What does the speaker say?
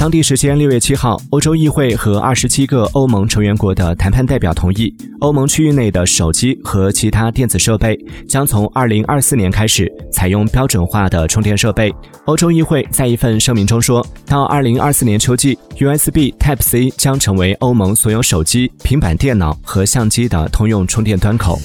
当地时间六月七号欧洲议会和二十七个欧盟成员国的谈判代表同意欧盟区域内的手机和其他电子设备将从二零二四年开始采用标准化的充电设备。欧洲议会在一份声明中说到二零二四年秋季 usb type c 将成为欧盟所有手机平板电脑和相机的通用充电端口。